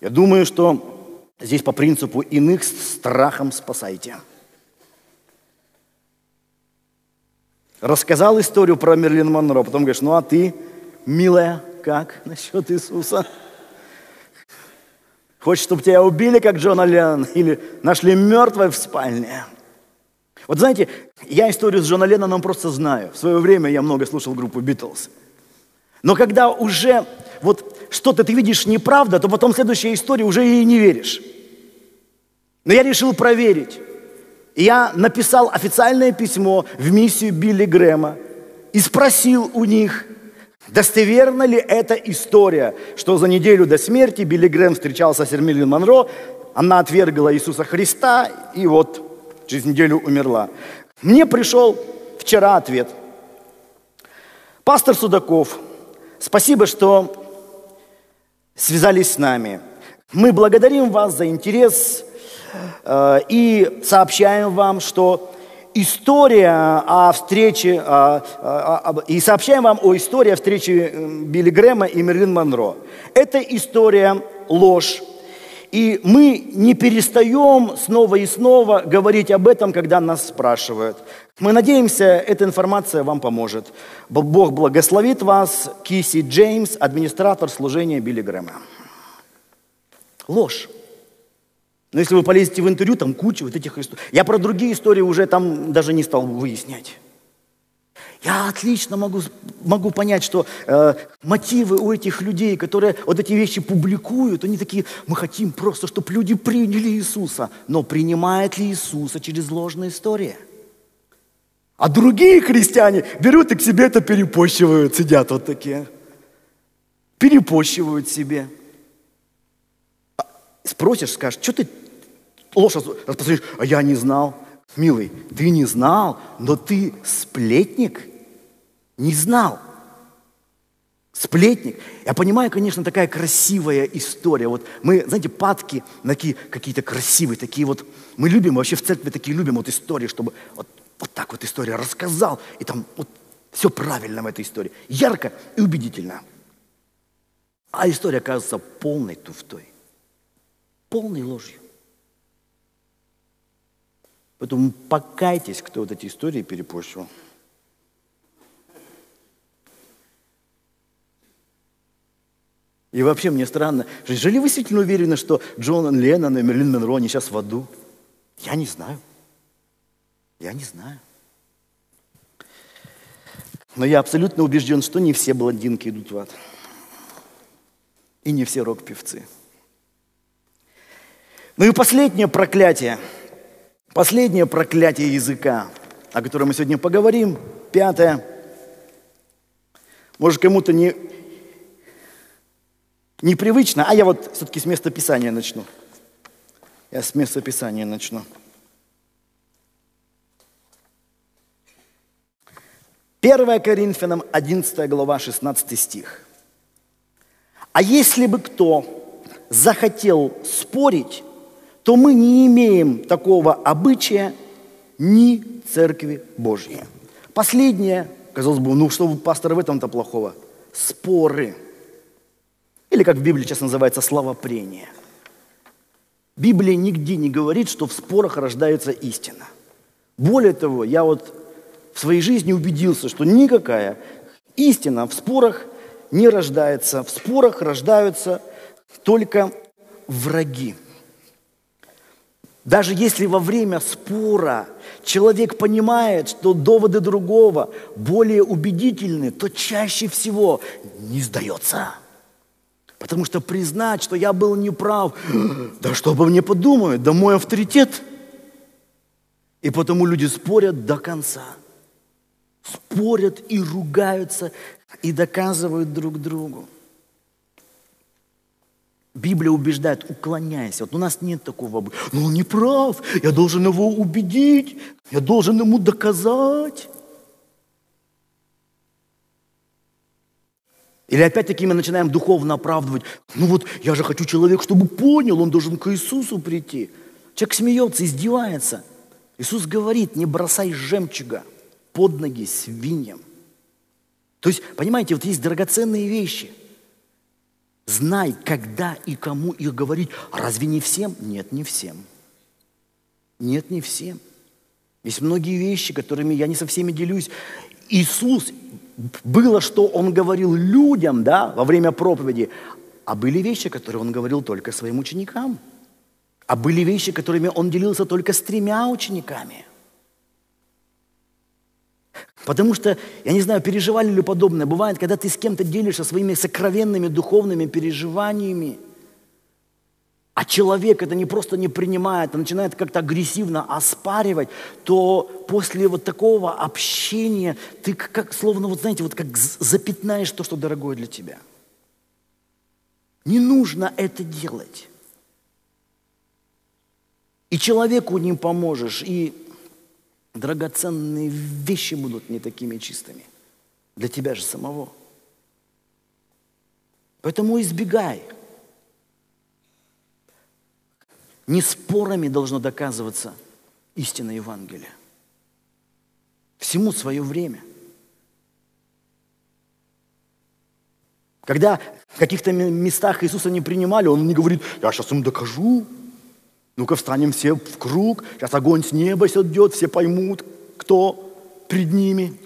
Я думаю, что здесь по принципу иных страхом спасайте. Рассказал историю про Мерлин Монро, потом говоришь, ну а ты, милая, как насчет Иисуса? Хочешь, чтобы тебя убили, как Джона Леннон, или нашли мертвой в спальне? Вот знаете, я историю с Джона Ленноном просто знаю. В свое время я много слушал группу Битлз. Но когда уже вот что-то ты видишь неправда, то потом следующая история уже ей не веришь. Но я решил проверить. И я написал официальное письмо в миссию Билли Грэма и спросил у них, достоверна ли эта история, что за неделю до смерти Билли Грэм встречался с Эрмилин Монро, она отвергла Иисуса Христа и вот через неделю умерла. Мне пришел вчера ответ. Пастор Судаков, спасибо, что связались с нами. Мы благодарим вас за интерес и сообщаем вам, что история о встрече, и сообщаем вам о истории о встрече Билли Грэма и Мерлин Монро. Это история ложь. И мы не перестаем снова и снова говорить об этом, когда нас спрашивают. Мы надеемся, эта информация вам поможет. Бог благословит вас. Киси Джеймс, администратор служения Билли Грэма. Ложь. Но если вы полезете в интервью, там куча вот этих историй. Я про другие истории уже там даже не стал выяснять. Я отлично могу, могу понять, что э, мотивы у этих людей, которые вот эти вещи публикуют, они такие, мы хотим просто, чтобы люди приняли Иисуса. Но принимает ли Иисуса через ложные истории? А другие христиане берут и к себе это перепощивают, сидят вот такие. Перепощивают себе. А спросишь, скажешь, что ты ложь? А я не знал. Милый, ты не знал, но ты сплетник – не знал. Сплетник. Я понимаю, конечно, такая красивая история. Вот мы, знаете, падки на такие какие-то красивые, такие вот. Мы любим, вообще в церкви такие любим вот истории, чтобы вот, вот так вот история рассказал, и там вот все правильно в этой истории. Ярко и убедительно. А история оказывается полной туфтой. Полной ложью. Поэтому покайтесь, кто вот эти истории перепощивал. И вообще мне странно, жили вы действительно уверены, что Джон Леннон и Мерлин Монро, они сейчас в аду? Я не знаю. Я не знаю. Но я абсолютно убежден, что не все блондинки идут в ад. И не все рок-певцы. Ну и последнее проклятие. Последнее проклятие языка, о котором мы сегодня поговорим. Пятое. Может, кому-то не, непривычно, а я вот все-таки с места Писания начну. Я с места Писания начну. Первая Коринфянам, 11 глава, 16 стих. А если бы кто захотел спорить, то мы не имеем такого обычая ни Церкви Божьей. Последнее, казалось бы, ну что, пастор, в этом-то плохого? Споры – или, как в Библии сейчас называется, словопрение. Библия нигде не говорит, что в спорах рождается истина. Более того, я вот в своей жизни убедился, что никакая истина в спорах не рождается. В спорах рождаются только враги. Даже если во время спора человек понимает, что доводы другого более убедительны, то чаще всего не сдается – Потому что признать, что я был неправ, <gasps> да что обо мне подумают, да мой авторитет. И потому люди спорят до конца. Спорят и ругаются, и доказывают друг другу. Библия убеждает, уклоняйся. Вот у нас нет такого. Ну он не прав, я должен его убедить, я должен ему доказать. Или опять-таки мы начинаем духовно оправдывать. Ну вот, я же хочу человек, чтобы понял, он должен к Иисусу прийти. Человек смеется, издевается. Иисус говорит, не бросай жемчуга под ноги свиньям. То есть, понимаете, вот есть драгоценные вещи. Знай, когда и кому их говорить. Разве не всем? Нет, не всем. Нет, не всем. Есть многие вещи, которыми я не со всеми делюсь. Иисус было, что он говорил людям, да, во время проповеди, а были вещи, которые он говорил только своим ученикам. А были вещи, которыми он делился только с тремя учениками. Потому что, я не знаю, переживали ли подобное. Бывает, когда ты с кем-то делишься своими сокровенными духовными переживаниями – а человек это не просто не принимает, а начинает как-то агрессивно оспаривать, то после вот такого общения ты как, словно, вот знаете, вот как запятнаешь то, что дорогое для тебя. Не нужно это делать. И человеку не поможешь, и драгоценные вещи будут не такими чистыми для тебя же самого. Поэтому избегай – не спорами должно доказываться истина Евангелия. Всему свое время. Когда в каких-то местах Иисуса не принимали, Он не говорит, я сейчас им докажу. Ну-ка встанем все в круг, сейчас огонь с неба сойдет, все поймут, кто пред ними.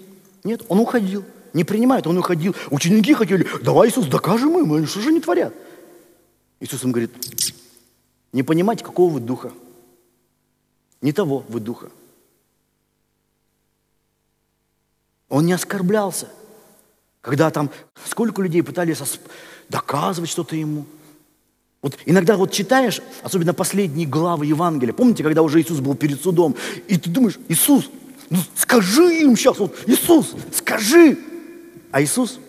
Нет, Он уходил. Не принимает, Он уходил. Ученики хотели, давай, Иисус, докажем им, что же они творят? Иисус им говорит, не понимать, какого вы духа. Не того вы духа. Он не оскорблялся. Когда там сколько людей пытались доказывать что-то ему. Вот иногда вот читаешь, особенно последние главы Евангелия, помните, когда уже Иисус был перед судом, и ты думаешь, Иисус, ну скажи им сейчас, вот, Иисус, скажи. А Иисус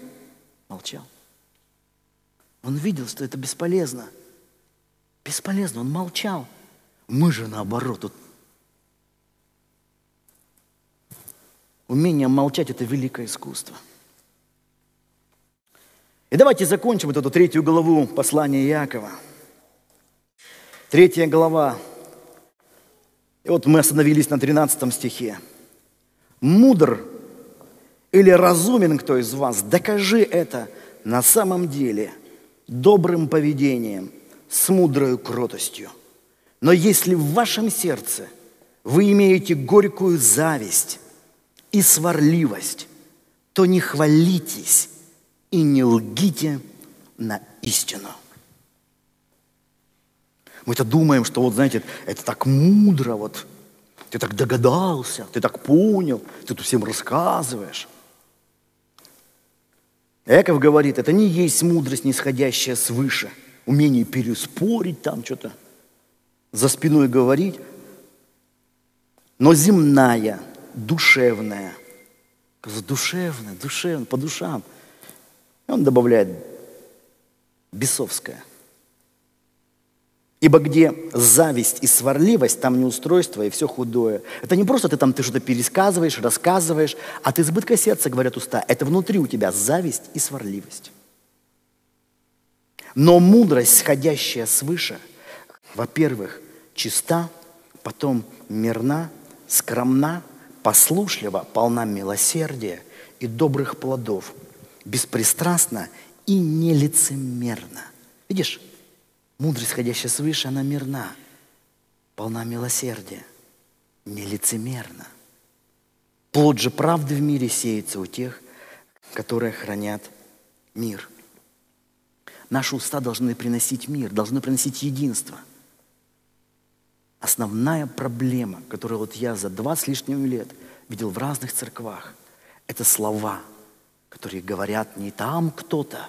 молчал. Он видел, что это бесполезно. Бесполезно, он молчал. Мы же наоборот. Вот. Умение молчать – это великое искусство. И давайте закончим вот эту третью главу послания Якова. Третья глава. И вот мы остановились на 13 стихе. «Мудр или разумен кто из вас, докажи это на самом деле добрым поведением, с мудрой кротостью. Но если в вашем сердце вы имеете горькую зависть и сварливость, то не хвалитесь и не лгите на истину. Мы-то думаем, что вот, знаете, это так мудро, вот, ты так догадался, ты так понял, ты тут всем рассказываешь. Эков говорит, это не есть мудрость, нисходящая свыше, умение переспорить там что-то, за спиной говорить, но земная, душевная. Душевная, душевная, по душам. Он добавляет бесовская. Ибо где зависть и сварливость, там неустройство и все худое. Это не просто ты там ты что-то пересказываешь, рассказываешь, а от избытка сердца, говорят уста, это внутри у тебя зависть и сварливость. Но мудрость, сходящая свыше, во-первых, чиста, потом мирна, скромна, послушлива, полна милосердия и добрых плодов, беспристрастна и нелицемерна. Видишь, Мудрость, ходящая свыше, она мирна, полна милосердия, нелицемерна. Плод же правды в мире сеется у тех, которые хранят мир. Наши уста должны приносить мир, должны приносить единство. Основная проблема, которую вот я за два с лишним лет видел в разных церквах, это слова, которые говорят не там кто-то,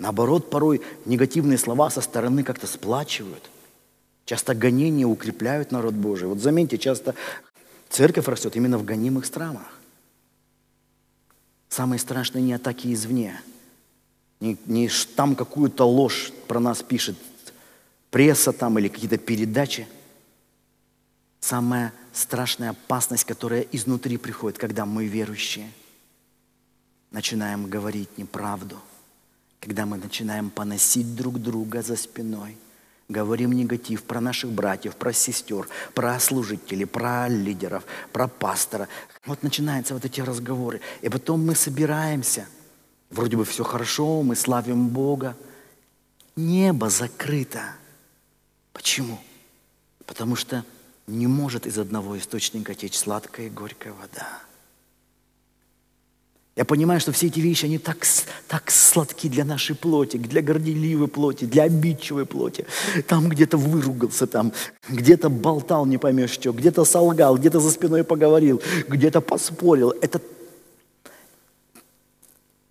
Наоборот, порой негативные слова со стороны как-то сплачивают. Часто гонения укрепляют народ Божий. Вот заметьте, часто церковь растет именно в гонимых странах. Самые страшные не атаки извне, не, не там какую-то ложь про нас пишет пресса там или какие-то передачи. Самая страшная опасность, которая изнутри приходит, когда мы верующие начинаем говорить неправду – когда мы начинаем поносить друг друга за спиной, говорим негатив про наших братьев, про сестер, про служителей, про лидеров, про пастора. Вот начинаются вот эти разговоры. И потом мы собираемся. Вроде бы все хорошо, мы славим Бога. Небо закрыто. Почему? Потому что не может из одного источника течь сладкая и горькая вода. Я понимаю, что все эти вещи, они так, так сладки для нашей плоти, для горделивой плоти, для обидчивой плоти. Там где-то выругался, там где-то болтал, не поймешь что, где-то солгал, где-то за спиной поговорил, где-то поспорил. Это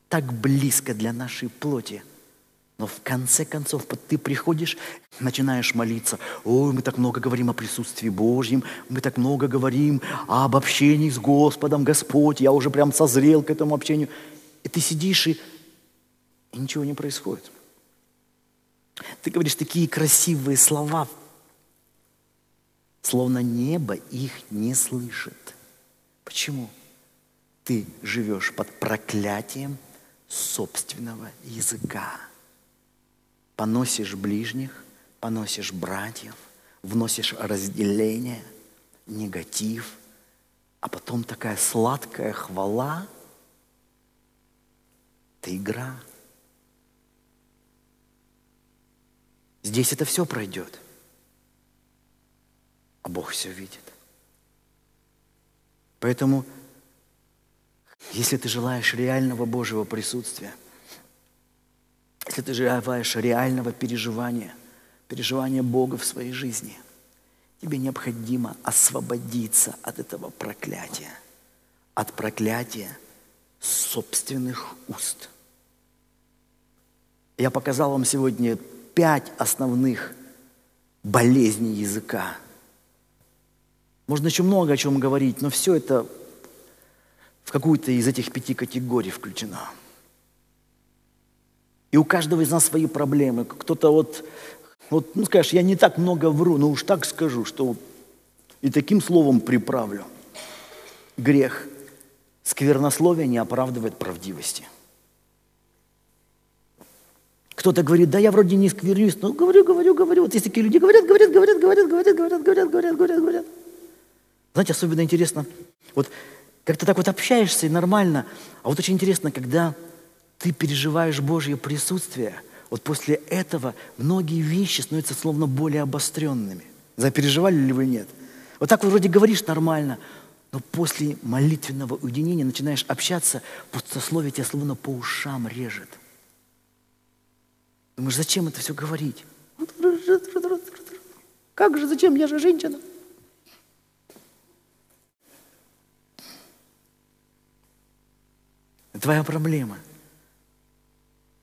так близко для нашей плоти – но в конце концов ты приходишь, начинаешь молиться. Ой, мы так много говорим о присутствии Божьем, мы так много говорим об общении с Господом, Господь, я уже прям созрел к этому общению. И ты сидишь, и, и ничего не происходит. Ты говоришь такие красивые слова, словно небо их не слышит. Почему? Ты живешь под проклятием собственного языка поносишь ближних, поносишь братьев, вносишь разделение, негатив, а потом такая сладкая хвала – это игра. Здесь это все пройдет, а Бог все видит. Поэтому, если ты желаешь реального Божьего присутствия – если ты желаешь реального переживания, переживания Бога в своей жизни, тебе необходимо освободиться от этого проклятия, от проклятия собственных уст. Я показал вам сегодня пять основных болезней языка. Можно еще много о чем говорить, но все это в какую-то из этих пяти категорий включено. И у каждого из нас свои проблемы. Кто-то вот, вот, ну скажешь, я не так много вру, но уж так скажу, что и таким словом приправлю. Грех. Сквернословие не оправдывает правдивости. Кто-то говорит, да я вроде не сквернюсь, но говорю, говорю, говорю. Вот есть такие люди, говорят, говорят, говорят, говорят, говорят, говорят, говорят, говорят, говорят, говорят. Знаете, особенно интересно, вот как ты так вот общаешься и нормально, а вот очень интересно, когда ты переживаешь Божье присутствие, вот после этого многие вещи становятся словно более обостренными. Запереживали ли вы нет? Вот так вот вроде говоришь нормально, но после молитвенного уединения начинаешь общаться, пустословие тебя словно по ушам режет. Думаешь, зачем это все говорить? Как же, зачем? Я же женщина. Твоя проблема.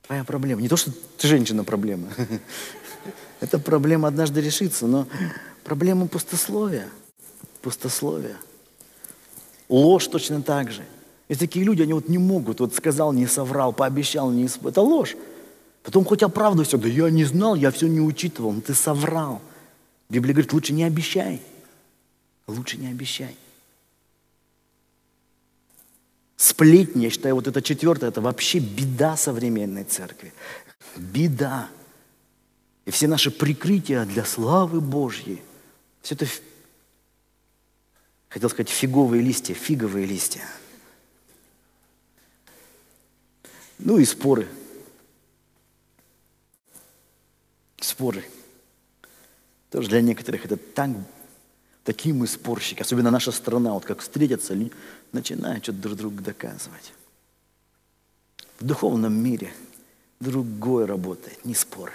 Твоя проблема. Не то, что ты женщина проблема. <laughs> Это проблема однажды решится, но проблема пустословия. Пустословия. Ложь точно так же. Есть такие люди, они вот не могут, вот сказал, не соврал, пообещал, не исполнил. Это ложь. Потом хоть оправдывайся, да я не знал, я все не учитывал, но ты соврал. Библия говорит, лучше не обещай. Лучше не обещай. Сплетни, я считаю, вот это четвертое, это вообще беда современной церкви. Беда. И все наши прикрытия для славы Божьей, все это, хотел сказать, фиговые листья, фиговые листья. Ну и споры. Споры. Тоже для некоторых это так Такие мы спорщики, особенно наша страна, вот как встретятся, начинают что-то друг другу доказывать. В духовном мире другое работает, не споры.